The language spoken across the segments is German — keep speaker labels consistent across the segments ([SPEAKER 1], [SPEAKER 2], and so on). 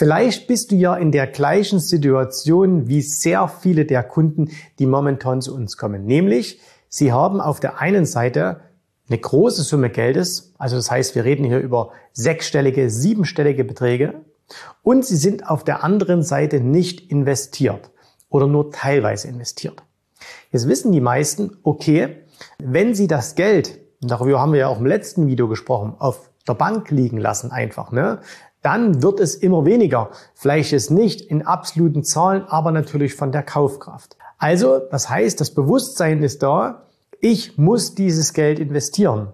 [SPEAKER 1] Vielleicht bist du ja in der gleichen Situation wie sehr viele der Kunden, die momentan zu uns kommen. Nämlich, sie haben auf der einen Seite eine große Summe Geldes, also das heißt, wir reden hier über sechsstellige, siebenstellige Beträge und sie sind auf der anderen Seite nicht investiert oder nur teilweise investiert. Jetzt wissen die meisten, okay, wenn sie das Geld, darüber haben wir ja auch im letzten Video gesprochen, auf der Bank liegen lassen einfach, ne? Dann wird es immer weniger. Vielleicht ist nicht in absoluten Zahlen, aber natürlich von der Kaufkraft. Also, das heißt, das Bewusstsein ist da, ich muss dieses Geld investieren.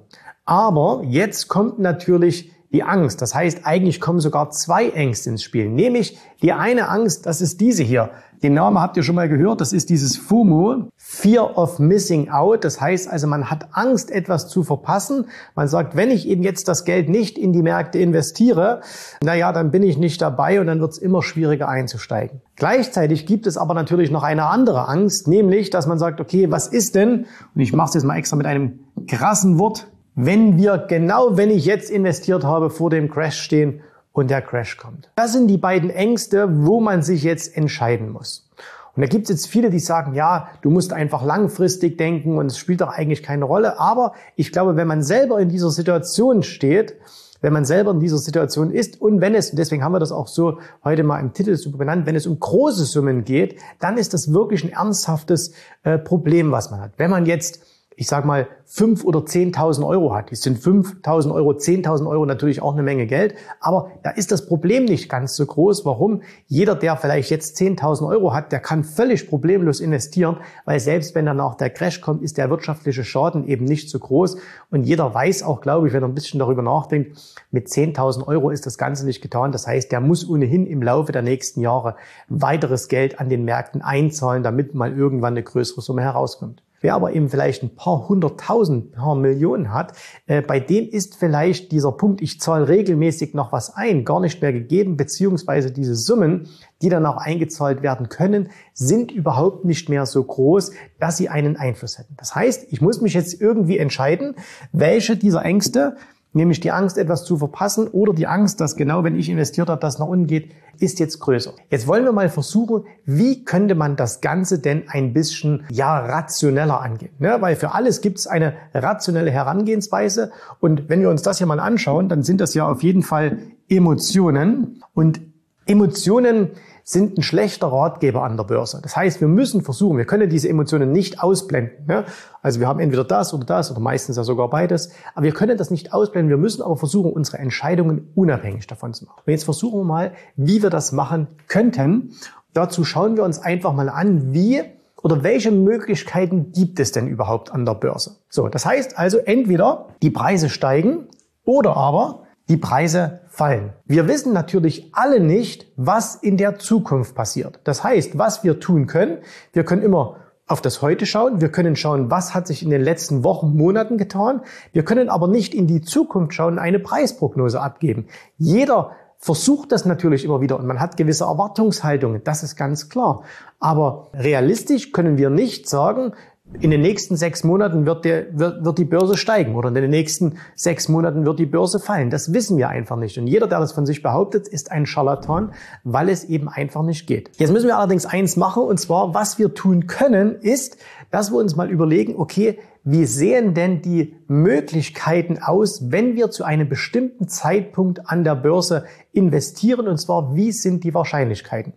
[SPEAKER 1] Aber jetzt kommt natürlich die Angst. Das heißt, eigentlich kommen sogar zwei Ängste ins Spiel. Nämlich die eine Angst, das ist diese hier. Den Namen habt ihr schon mal gehört, das ist dieses FOMO, Fear of Missing Out. Das heißt also, man hat Angst, etwas zu verpassen. Man sagt, wenn ich eben jetzt das Geld nicht in die Märkte investiere, naja, dann bin ich nicht dabei und dann wird es immer schwieriger einzusteigen. Gleichzeitig gibt es aber natürlich noch eine andere Angst, nämlich, dass man sagt, okay, was ist denn, und ich mache es jetzt mal extra mit einem krassen Wort, wenn wir genau, wenn ich jetzt investiert habe, vor dem Crash stehen und der Crash kommt. Das sind die beiden Ängste, wo man sich jetzt entscheiden muss. Und da gibt es jetzt viele, die sagen, ja, du musst einfach langfristig denken und es spielt doch eigentlich keine Rolle. Aber ich glaube, wenn man selber in dieser Situation steht, wenn man selber in dieser Situation ist und wenn es, und deswegen haben wir das auch so heute mal im Titel so benannt, wenn es um große Summen geht, dann ist das wirklich ein ernsthaftes äh, Problem, was man hat. Wenn man jetzt ich sag mal, fünf oder zehntausend Euro hat. Das sind fünftausend Euro, zehntausend Euro natürlich auch eine Menge Geld. Aber da ist das Problem nicht ganz so groß. Warum? Jeder, der vielleicht jetzt zehntausend Euro hat, der kann völlig problemlos investieren, weil selbst wenn dann auch der Crash kommt, ist der wirtschaftliche Schaden eben nicht so groß. Und jeder weiß auch, glaube ich, wenn er ein bisschen darüber nachdenkt, mit zehntausend Euro ist das Ganze nicht getan. Das heißt, der muss ohnehin im Laufe der nächsten Jahre weiteres Geld an den Märkten einzahlen, damit mal irgendwann eine größere Summe herauskommt. Wer aber eben vielleicht ein paar hunderttausend, paar Millionen hat, äh, bei dem ist vielleicht dieser Punkt, ich zahle regelmäßig noch was ein, gar nicht mehr gegeben, beziehungsweise diese Summen, die dann auch eingezahlt werden können, sind überhaupt nicht mehr so groß, dass sie einen Einfluss hätten. Das heißt, ich muss mich jetzt irgendwie entscheiden, welche dieser Ängste nämlich die Angst, etwas zu verpassen oder die Angst, dass genau wenn ich investiert habe, das nach unten geht, ist jetzt größer. Jetzt wollen wir mal versuchen, wie könnte man das Ganze denn ein bisschen ja rationeller angehen? Ne? Weil für alles gibt es eine rationelle Herangehensweise und wenn wir uns das hier mal anschauen, dann sind das ja auf jeden Fall Emotionen und Emotionen sind ein schlechter Ratgeber an der Börse. Das heißt, wir müssen versuchen, wir können diese Emotionen nicht ausblenden. Ne? Also wir haben entweder das oder das oder meistens ja sogar beides, aber wir können das nicht ausblenden. Wir müssen aber versuchen, unsere Entscheidungen unabhängig davon zu machen. Und jetzt versuchen wir mal, wie wir das machen könnten. Dazu schauen wir uns einfach mal an, wie oder welche Möglichkeiten gibt es denn überhaupt an der Börse? So, das heißt also entweder die Preise steigen oder aber die Preise fallen. Wir wissen natürlich alle nicht, was in der Zukunft passiert. Das heißt, was wir tun können, wir können immer auf das Heute schauen. Wir können schauen, was hat sich in den letzten Wochen, Monaten getan. Wir können aber nicht in die Zukunft schauen, eine Preisprognose abgeben. Jeder versucht das natürlich immer wieder und man hat gewisse Erwartungshaltungen. Das ist ganz klar. Aber realistisch können wir nicht sagen, in den nächsten sechs Monaten wird, der, wird, wird die Börse steigen oder in den nächsten sechs Monaten wird die Börse fallen. Das wissen wir einfach nicht. Und jeder, der das von sich behauptet, ist ein Charlatan, weil es eben einfach nicht geht. Jetzt müssen wir allerdings eins machen, und zwar, was wir tun können, ist, dass wir uns mal überlegen, okay, wie sehen denn die Möglichkeiten aus, wenn wir zu einem bestimmten Zeitpunkt an der Börse investieren? Und zwar, wie sind die Wahrscheinlichkeiten?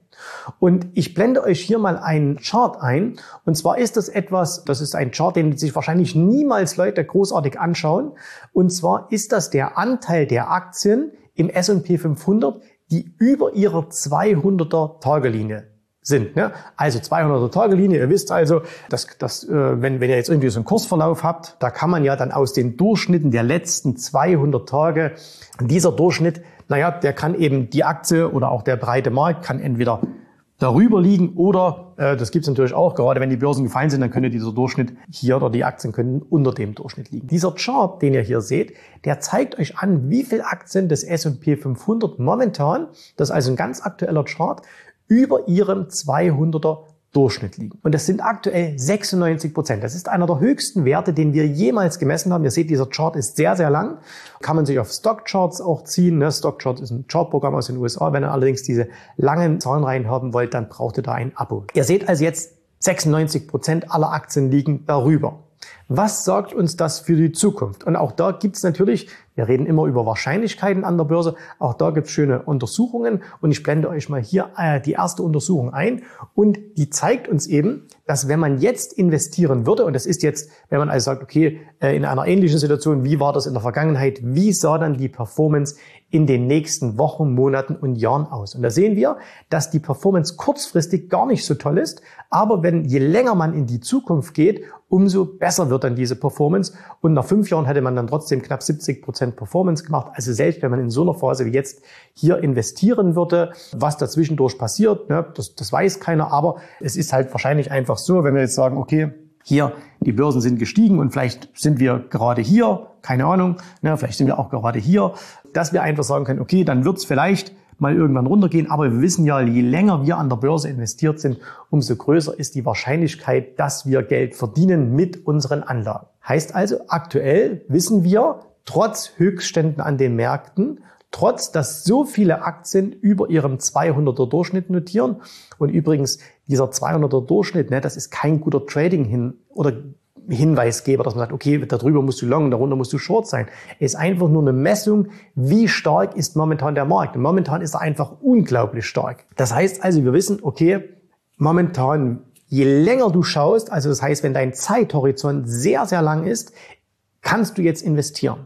[SPEAKER 1] Und ich blende euch hier mal einen Chart ein. Und zwar ist das etwas, das ist ein Chart, den sich wahrscheinlich niemals Leute großartig anschauen. Und zwar ist das der Anteil der Aktien im S&P 500, die über ihrer 200er Tagelinie sind. Ne? Also 200er Tagelinie, ihr wisst also, dass, dass äh, wenn, wenn ihr jetzt irgendwie so einen Kursverlauf habt, da kann man ja dann aus den Durchschnitten der letzten 200 Tage, dieser Durchschnitt, naja, der kann eben die Aktie oder auch der breite Markt kann entweder darüber liegen oder, äh, das gibt's natürlich auch, gerade wenn die Börsen gefallen sind, dann könnte dieser Durchschnitt hier oder die Aktien können unter dem Durchschnitt liegen. Dieser Chart, den ihr hier seht, der zeigt euch an, wie viele Aktien des S&P 500 momentan, das ist also ein ganz aktueller Chart, über ihrem 200er Durchschnitt liegen. Und das sind aktuell 96 Prozent. Das ist einer der höchsten Werte, den wir jemals gemessen haben. Ihr seht, dieser Chart ist sehr, sehr lang. Kann man sich auf Stockcharts auch ziehen. Ne? Stockchart ist ein Chartprogramm aus den USA. Wenn ihr allerdings diese langen Zahlenreihen haben wollt, dann braucht ihr da ein Abo. Ihr seht also jetzt, 96 Prozent aller Aktien liegen darüber. Was sagt uns das für die Zukunft? Und auch da gibt es natürlich wir reden immer über Wahrscheinlichkeiten an der Börse. Auch da gibt es schöne Untersuchungen und ich blende euch mal hier äh, die erste Untersuchung ein und die zeigt uns eben, dass wenn man jetzt investieren würde, und das ist jetzt, wenn man also sagt, okay, äh, in einer ähnlichen Situation, wie war das in der Vergangenheit, wie sah dann die Performance in den nächsten Wochen, Monaten und Jahren aus. Und da sehen wir, dass die Performance kurzfristig gar nicht so toll ist, aber wenn je länger man in die Zukunft geht, umso besser wird dann diese Performance. Und nach fünf Jahren hätte man dann trotzdem knapp 70 Prozent Performance gemacht. Also selbst wenn man in so einer Phase wie jetzt hier investieren würde, was dazwischendurch passiert, ne, das, das weiß keiner. Aber es ist halt wahrscheinlich einfach so, wenn wir jetzt sagen, okay, hier, die Börsen sind gestiegen und vielleicht sind wir gerade hier, keine Ahnung, ne, vielleicht sind wir auch gerade hier, dass wir einfach sagen können, okay, dann wird es vielleicht mal irgendwann runtergehen. Aber wir wissen ja, je länger wir an der Börse investiert sind, umso größer ist die Wahrscheinlichkeit, dass wir Geld verdienen mit unseren Anlagen. Heißt also, aktuell wissen wir, trotz Höchstständen an den Märkten, trotz dass so viele Aktien über ihrem 200er Durchschnitt notieren. Und übrigens, dieser 200er Durchschnitt, ne, das ist kein guter Trading hin oder Hinweisgeber, dass man sagt, okay, darüber musst du long, darunter musst du short sein. Ist einfach nur eine Messung, wie stark ist momentan der Markt. Und momentan ist er einfach unglaublich stark. Das heißt also, wir wissen, okay, momentan, je länger du schaust, also das heißt, wenn dein Zeithorizont sehr, sehr lang ist, kannst du jetzt investieren.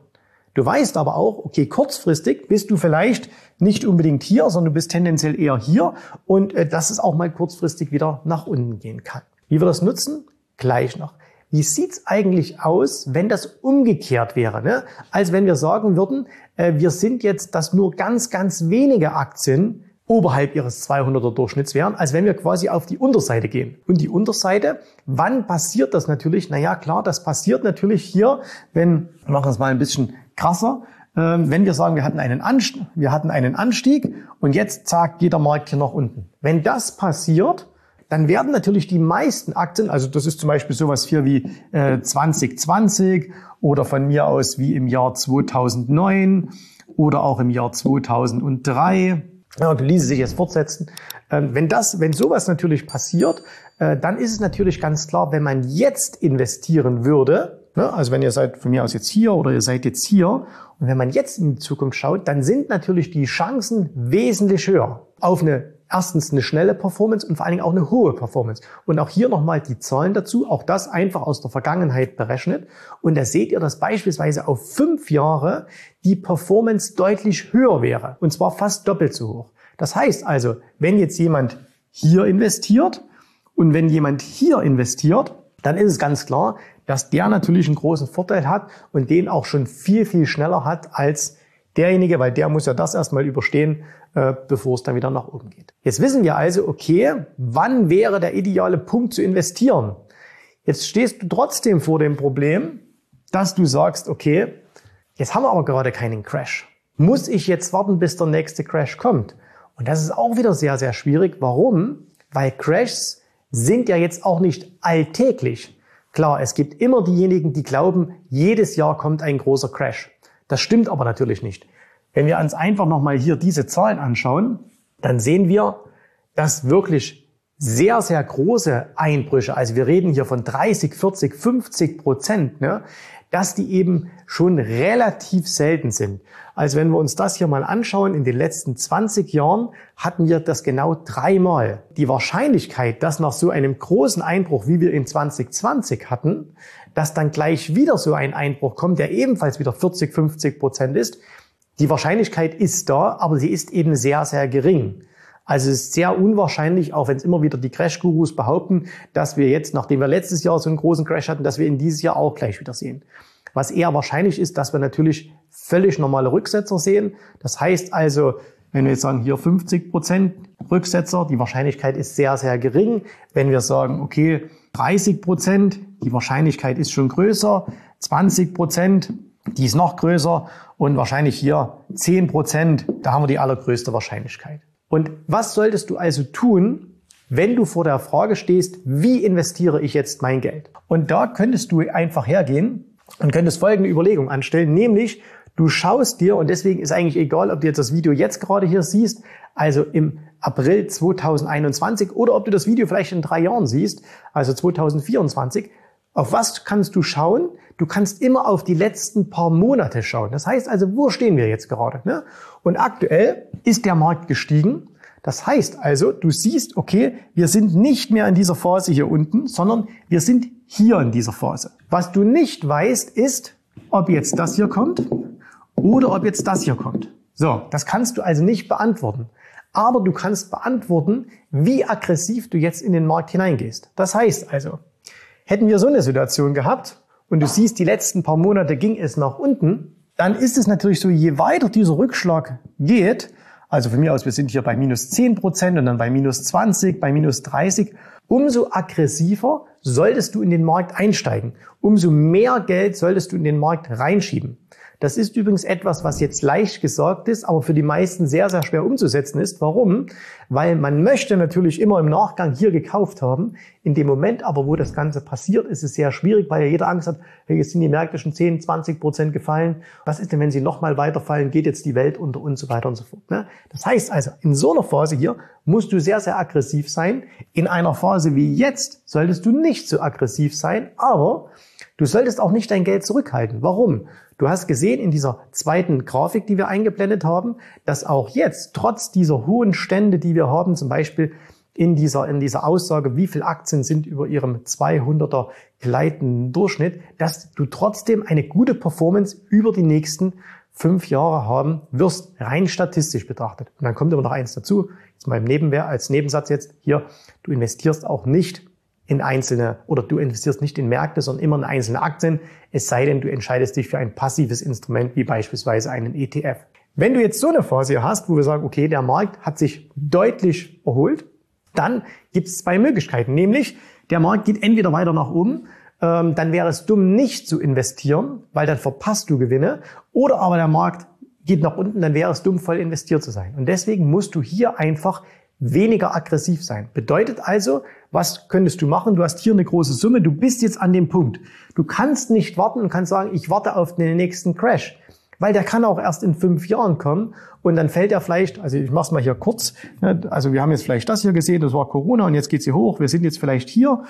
[SPEAKER 1] Du weißt aber auch, okay, kurzfristig bist du vielleicht nicht unbedingt hier, sondern du bist tendenziell eher hier und äh, dass es auch mal kurzfristig wieder nach unten gehen kann. Wie wir das nutzen? Gleich noch. Wie sieht's eigentlich aus, wenn das umgekehrt wäre? Ne? Als wenn wir sagen würden, äh, wir sind jetzt, dass nur ganz, ganz wenige Aktien oberhalb ihres 200er Durchschnitts wären, als wenn wir quasi auf die Unterseite gehen. Und die Unterseite, wann passiert das natürlich? Naja, klar, das passiert natürlich hier, wenn, wir machen es mal ein bisschen krasser, ähm, wenn wir sagen, wir hatten einen Anstieg, wir hatten einen Anstieg und jetzt zack, geht der Markt hier nach unten. Wenn das passiert, dann werden natürlich die meisten Aktien, also das ist zum Beispiel sowas hier wie äh, 2020 oder von mir aus wie im Jahr 2009 oder auch im Jahr 2003 ja, und ließe sich jetzt fortsetzen. Ähm, wenn das, wenn sowas natürlich passiert, äh, dann ist es natürlich ganz klar, wenn man jetzt investieren würde, ne, also wenn ihr seid von mir aus jetzt hier oder ihr seid jetzt hier, und wenn man jetzt in die Zukunft schaut, dann sind natürlich die Chancen wesentlich höher auf eine erstens eine schnelle Performance und vor allen Dingen auch eine hohe Performance. Und auch hier nochmal die Zahlen dazu, auch das einfach aus der Vergangenheit berechnet. Und da seht ihr, dass beispielsweise auf fünf Jahre die Performance deutlich höher wäre. Und zwar fast doppelt so hoch. Das heißt also, wenn jetzt jemand hier investiert und wenn jemand hier investiert, dann ist es ganz klar, dass der natürlich einen großen Vorteil hat und den auch schon viel, viel schneller hat als derjenige, weil der muss ja das erstmal überstehen, äh, bevor es dann wieder nach oben geht. Jetzt wissen wir also, okay, wann wäre der ideale Punkt zu investieren? Jetzt stehst du trotzdem vor dem Problem, dass du sagst, okay, jetzt haben wir aber gerade keinen Crash. Muss ich jetzt warten, bis der nächste Crash kommt? Und das ist auch wieder sehr, sehr schwierig. Warum? Weil Crashs sind ja jetzt auch nicht alltäglich. Klar, es gibt immer diejenigen, die glauben, jedes Jahr kommt ein großer Crash. Das stimmt aber natürlich nicht. Wenn wir uns einfach nochmal hier diese Zahlen anschauen, dann sehen wir, dass wirklich sehr, sehr große Einbrüche, also wir reden hier von 30, 40, 50 Prozent, ne, dass die eben schon relativ selten sind. Also wenn wir uns das hier mal anschauen, in den letzten 20 Jahren hatten wir das genau dreimal. Die Wahrscheinlichkeit, dass nach so einem großen Einbruch, wie wir in 2020 hatten, dass dann gleich wieder so ein Einbruch kommt, der ebenfalls wieder 40, 50 Prozent ist, die Wahrscheinlichkeit ist da, aber sie ist eben sehr, sehr gering. Also es ist sehr unwahrscheinlich, auch wenn es immer wieder die Crash-Gurus behaupten, dass wir jetzt, nachdem wir letztes Jahr so einen großen Crash hatten, dass wir ihn dieses Jahr auch gleich wieder sehen. Was eher wahrscheinlich ist, dass wir natürlich völlig normale Rücksetzer sehen. Das heißt also, wenn wir jetzt sagen, hier 50 Prozent Rücksetzer, die Wahrscheinlichkeit ist sehr, sehr gering. Wenn wir sagen, okay, 30 Prozent, die Wahrscheinlichkeit ist schon größer. 20 Prozent, die ist noch größer. Und wahrscheinlich hier 10 Prozent, da haben wir die allergrößte Wahrscheinlichkeit. Und was solltest du also tun, wenn du vor der Frage stehst, wie investiere ich jetzt mein Geld? Und da könntest du einfach hergehen und könntest folgende Überlegung anstellen, nämlich du schaust dir, und deswegen ist eigentlich egal, ob du jetzt das Video jetzt gerade hier siehst, also im April 2021 oder ob du das Video vielleicht in drei Jahren siehst, also 2024, auf was kannst du schauen? Du kannst immer auf die letzten paar Monate schauen. Das heißt also, wo stehen wir jetzt gerade? Ne? Und aktuell ist der Markt gestiegen. Das heißt also, du siehst, okay, wir sind nicht mehr in dieser Phase hier unten, sondern wir sind hier in dieser Phase. Was du nicht weißt, ist, ob jetzt das hier kommt oder ob jetzt das hier kommt. So, das kannst du also nicht beantworten. Aber du kannst beantworten, wie aggressiv du jetzt in den Markt hineingehst. Das heißt also, Hätten wir so eine Situation gehabt und du siehst, die letzten paar Monate ging es nach unten, dann ist es natürlich so, je weiter dieser Rückschlag geht, also von mir aus, wir sind hier bei minus 10 Prozent und dann bei minus 20, bei minus 30, umso aggressiver solltest du in den Markt einsteigen. Umso mehr Geld solltest du in den Markt reinschieben. Das ist übrigens etwas, was jetzt leicht gesagt ist, aber für die meisten sehr, sehr schwer umzusetzen ist. Warum? Weil man möchte natürlich immer im Nachgang hier gekauft haben. In dem Moment aber, wo das Ganze passiert, ist es sehr schwierig, weil ja jeder Angst hat, hey, jetzt sind die Märkte schon 10, 20 Prozent gefallen. Was ist denn, wenn sie nochmal weiterfallen? Geht jetzt die Welt unter und so weiter und so fort. Ne? Das heißt also, in so einer Phase hier musst du sehr, sehr aggressiv sein. In einer Phase wie jetzt solltest du nicht so aggressiv sein, aber du solltest auch nicht dein Geld zurückhalten. Warum? Du hast gesehen in dieser zweiten Grafik, die wir eingeblendet haben, dass auch jetzt, trotz dieser hohen Stände, die wir haben, zum Beispiel in dieser, in dieser Aussage, wie viele Aktien sind über ihrem 200er gleitenden Durchschnitt, dass du trotzdem eine gute Performance über die nächsten fünf Jahre haben wirst, rein statistisch betrachtet. Und dann kommt aber noch eins dazu, jetzt mal im Nebenwehr, als Nebensatz jetzt hier, du investierst auch nicht in einzelne oder du investierst nicht in Märkte, sondern immer in einzelne Aktien, es sei denn, du entscheidest dich für ein passives Instrument wie beispielsweise einen ETF. Wenn du jetzt so eine Phase hast, wo wir sagen, okay, der Markt hat sich deutlich erholt, dann gibt es zwei Möglichkeiten, nämlich der Markt geht entweder weiter nach oben, ähm, dann wäre es dumm, nicht zu investieren, weil dann verpasst du Gewinne, oder aber der Markt geht nach unten, dann wäre es dumm, voll investiert zu sein. Und deswegen musst du hier einfach weniger aggressiv sein. Bedeutet also, was könntest du machen? Du hast hier eine große Summe, du bist jetzt an dem Punkt. Du kannst nicht warten und kannst sagen, ich warte auf den nächsten Crash. Weil der kann auch erst in fünf Jahren kommen und dann fällt er vielleicht, also ich mach's mal hier kurz, also wir haben jetzt vielleicht das hier gesehen, das war Corona und jetzt geht's hier hoch, wir sind jetzt vielleicht hier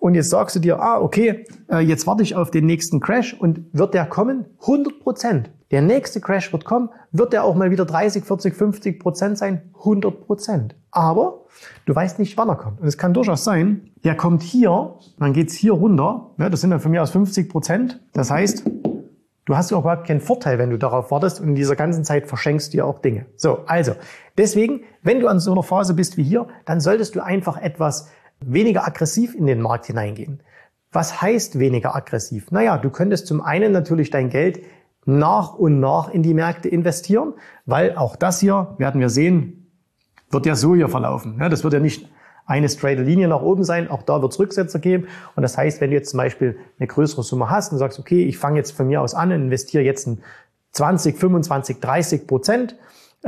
[SPEAKER 1] und jetzt sagst du dir, ah, okay, äh, jetzt warte ich auf den nächsten Crash und wird der kommen? 100 Prozent. Der nächste Crash wird kommen. Wird der auch mal wieder 30, 40, 50 Prozent sein? 100 Prozent. Aber du weißt nicht, wann er kommt. Und es kann durchaus sein, der kommt hier, dann geht's hier runter. Ja, das sind dann von mir aus 50 Prozent. Das heißt, du hast überhaupt keinen Vorteil, wenn du darauf wartest und in dieser ganzen Zeit verschenkst du dir auch Dinge. So, also, deswegen, wenn du an so einer Phase bist wie hier, dann solltest du einfach etwas weniger aggressiv in den Markt hineingehen. Was heißt weniger aggressiv? Naja, du könntest zum einen natürlich dein Geld nach und nach in die Märkte investieren, weil auch das hier, werden wir sehen, wird ja so hier verlaufen. Das wird ja nicht eine straight Linie nach oben sein, auch da wird es Rücksetzer geben. Und das heißt, wenn du jetzt zum Beispiel eine größere Summe hast und sagst, okay, ich fange jetzt von mir aus an und investiere jetzt ein 20, 25, 30 Prozent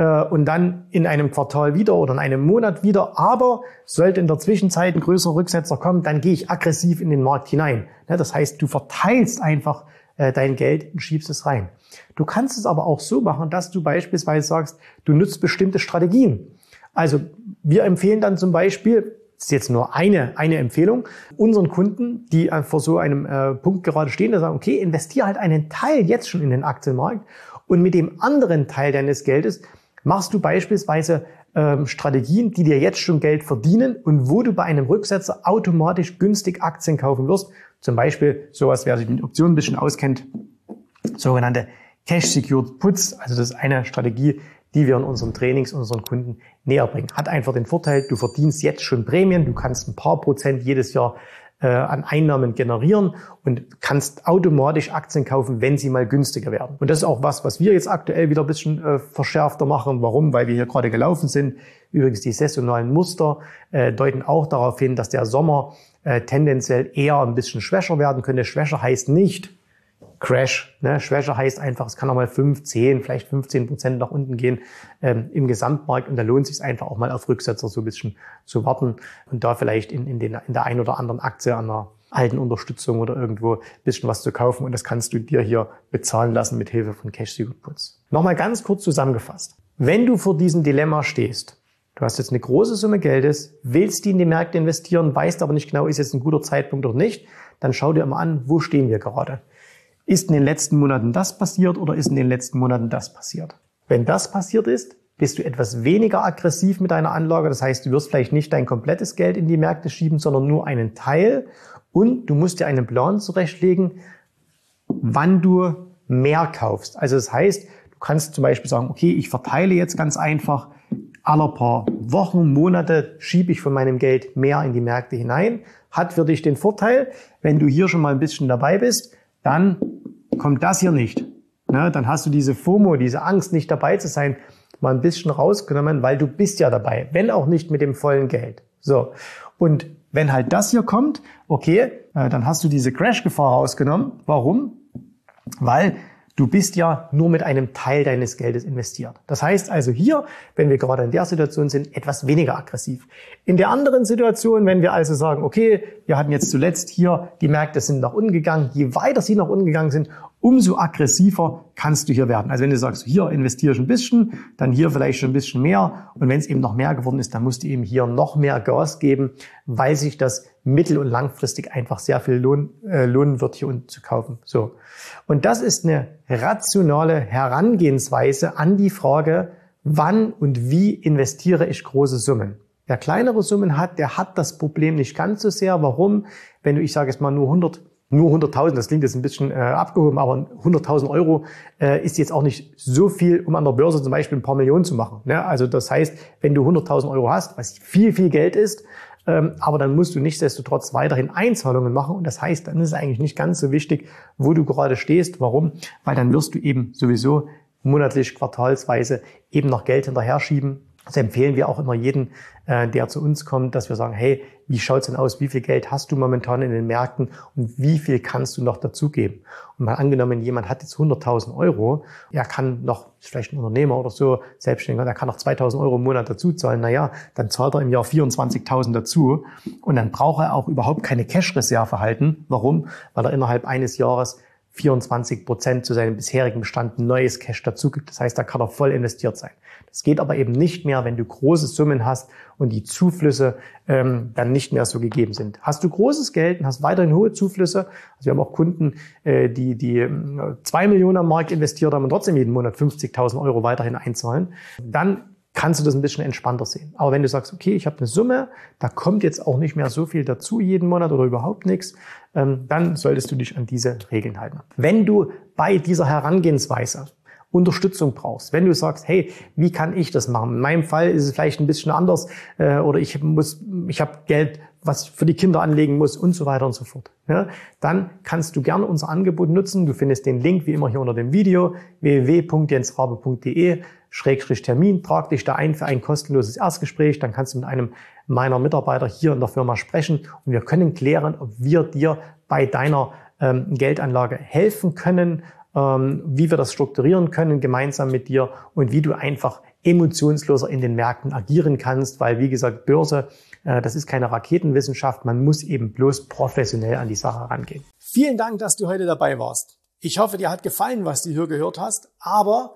[SPEAKER 1] und dann in einem Quartal wieder oder in einem Monat wieder, aber sollte in der Zwischenzeit ein größerer Rücksetzer kommen, dann gehe ich aggressiv in den Markt hinein. Das heißt, du verteilst einfach äh, dein Geld und schiebst es rein. Du kannst es aber auch so machen, dass du beispielsweise sagst, du nutzt bestimmte Strategien. Also wir empfehlen dann zum Beispiel Das ist jetzt nur eine, eine Empfehlung. Unseren Kunden, die vor so einem äh, Punkt gerade stehen, da sagen, okay, investiere halt einen Teil jetzt schon in den Aktienmarkt und mit dem anderen Teil deines Geldes machst du beispielsweise ähm, Strategien, die dir jetzt schon Geld verdienen und wo du bei einem Rücksetzer automatisch günstig Aktien kaufen wirst. Zum Beispiel sowas, wer sich mit Optionen ein bisschen auskennt, sogenannte Cash Secured Puts. Also das ist eine Strategie, die wir in unseren Trainings unseren Kunden näher bringen. Hat einfach den Vorteil, du verdienst jetzt schon Prämien, du kannst ein paar Prozent jedes Jahr äh, an Einnahmen generieren und kannst automatisch Aktien kaufen, wenn sie mal günstiger werden. Und das ist auch was, was wir jetzt aktuell wieder ein bisschen äh, verschärfter machen. Warum? Weil wir hier gerade gelaufen sind. Übrigens die saisonalen Muster äh, deuten auch darauf hin, dass der Sommer äh, tendenziell eher ein bisschen schwächer werden könnte. Schwächer heißt nicht, Crash. Ne? Schwächer heißt einfach, es kann auch mal 5, 10, vielleicht 15 Prozent nach unten gehen ähm, im Gesamtmarkt und da lohnt es sich einfach auch mal auf Rücksetzer so ein bisschen zu warten und da vielleicht in, in, den, in der einen oder anderen Aktie an einer alten Unterstützung oder irgendwo ein bisschen was zu kaufen und das kannst du dir hier bezahlen lassen mit Hilfe von Cash Secret Puts. Nochmal ganz kurz zusammengefasst. Wenn du vor diesem Dilemma stehst, Du hast jetzt eine große Summe Geldes, willst die in die Märkte investieren, weißt aber nicht genau, ist jetzt ein guter Zeitpunkt oder nicht, dann schau dir immer an, wo stehen wir gerade. Ist in den letzten Monaten das passiert oder ist in den letzten Monaten das passiert? Wenn das passiert ist, bist du etwas weniger aggressiv mit deiner Anlage. Das heißt, du wirst vielleicht nicht dein komplettes Geld in die Märkte schieben, sondern nur einen Teil. Und du musst dir einen Plan zurechtlegen, wann du mehr kaufst. Also das heißt, du kannst zum Beispiel sagen, okay, ich verteile jetzt ganz einfach aller paar Wochen, Monate schiebe ich von meinem Geld mehr in die Märkte hinein. Hat für dich den Vorteil, wenn du hier schon mal ein bisschen dabei bist, dann kommt das hier nicht. Ne? Dann hast du diese FOMO, diese Angst, nicht dabei zu sein, mal ein bisschen rausgenommen, weil du bist ja dabei, wenn auch nicht mit dem vollen Geld. So. Und wenn halt das hier kommt, okay, äh, dann hast du diese Crash-Gefahr rausgenommen. Warum? Weil Du bist ja nur mit einem Teil deines Geldes investiert. Das heißt also hier, wenn wir gerade in der Situation sind, etwas weniger aggressiv. In der anderen Situation, wenn wir also sagen, okay, wir hatten jetzt zuletzt hier, die Märkte sind nach unten gegangen, je weiter sie nach unten gegangen sind, umso aggressiver kannst du hier werden. Also wenn du sagst, hier investiere ich ein bisschen, dann hier vielleicht schon ein bisschen mehr und wenn es eben noch mehr geworden ist, dann musst du eben hier noch mehr Gas geben, weil sich das mittel- und langfristig einfach sehr viel lohn, äh, lohnen wird, hier unten zu kaufen. So. Und das ist eine rationale Herangehensweise an die Frage, wann und wie investiere ich große Summen. Wer kleinere Summen hat, der hat das Problem nicht ganz so sehr. Warum? Wenn du, ich sage jetzt mal, nur 100 nur 100.000, das klingt jetzt ein bisschen äh, abgehoben, aber 100.000 Euro äh, ist jetzt auch nicht so viel, um an der Börse zum Beispiel ein paar Millionen zu machen. Ne? Also das heißt, wenn du 100.000 Euro hast, was viel, viel Geld ist, aber dann musst du nichtsdestotrotz weiterhin Einzahlungen machen. Und das heißt, dann ist es eigentlich nicht ganz so wichtig, wo du gerade stehst. Warum? Weil dann wirst du eben sowieso monatlich, quartalsweise eben noch Geld hinterher schieben das empfehlen wir auch immer jeden, äh, der zu uns kommt, dass wir sagen, hey, wie schaut's denn aus? Wie viel Geld hast du momentan in den Märkten und wie viel kannst du noch dazugeben? Und mal angenommen, jemand hat jetzt 100.000 Euro, er kann noch, vielleicht ein Unternehmer oder so, Selbstständiger, der kann noch 2.000 Euro im Monat dazu zahlen. Naja, dann zahlt er im Jahr 24.000 dazu und dann braucht er auch überhaupt keine Cash-Reserve halten. Warum? Weil er innerhalb eines Jahres 24 Prozent zu seinem bisherigen Bestand neues Cash dazu gibt. Das heißt, da kann er voll investiert sein. Das geht aber eben nicht mehr, wenn du große Summen hast und die Zuflüsse ähm, dann nicht mehr so gegeben sind. Hast du großes Geld und hast weiterhin hohe Zuflüsse, also wir haben auch Kunden, äh, die die äh, zwei Millionen am Markt investiert haben und trotzdem jeden Monat 50.000 Euro weiterhin einzahlen, dann kannst du das ein bisschen entspannter sehen. Aber wenn du sagst, okay, ich habe eine Summe, da kommt jetzt auch nicht mehr so viel dazu jeden Monat oder überhaupt nichts, ähm, dann solltest du dich an diese Regeln halten. Wenn du bei dieser Herangehensweise Unterstützung brauchst. Wenn du sagst, hey, wie kann ich das machen? In meinem Fall ist es vielleicht ein bisschen anders äh, oder ich muss, ich habe Geld, was ich für die Kinder anlegen muss und so weiter und so fort. Ja, dann kannst du gerne unser Angebot nutzen. Du findest den Link wie immer hier unter dem Video www.jensrabe.de Schrägstrich Termin. Trag dich da ein für ein kostenloses Erstgespräch. Dann kannst du mit einem meiner Mitarbeiter hier in der Firma sprechen und wir können klären, ob wir dir bei deiner ähm, Geldanlage helfen können ähm, wie wir das strukturieren können gemeinsam mit dir und wie du einfach emotionsloser in den Märkten agieren kannst, weil wie gesagt, Börse, äh, das ist keine Raketenwissenschaft, man muss eben bloß professionell an die Sache rangehen. Vielen Dank, dass du heute dabei warst. Ich hoffe, dir hat gefallen, was du hier gehört hast, aber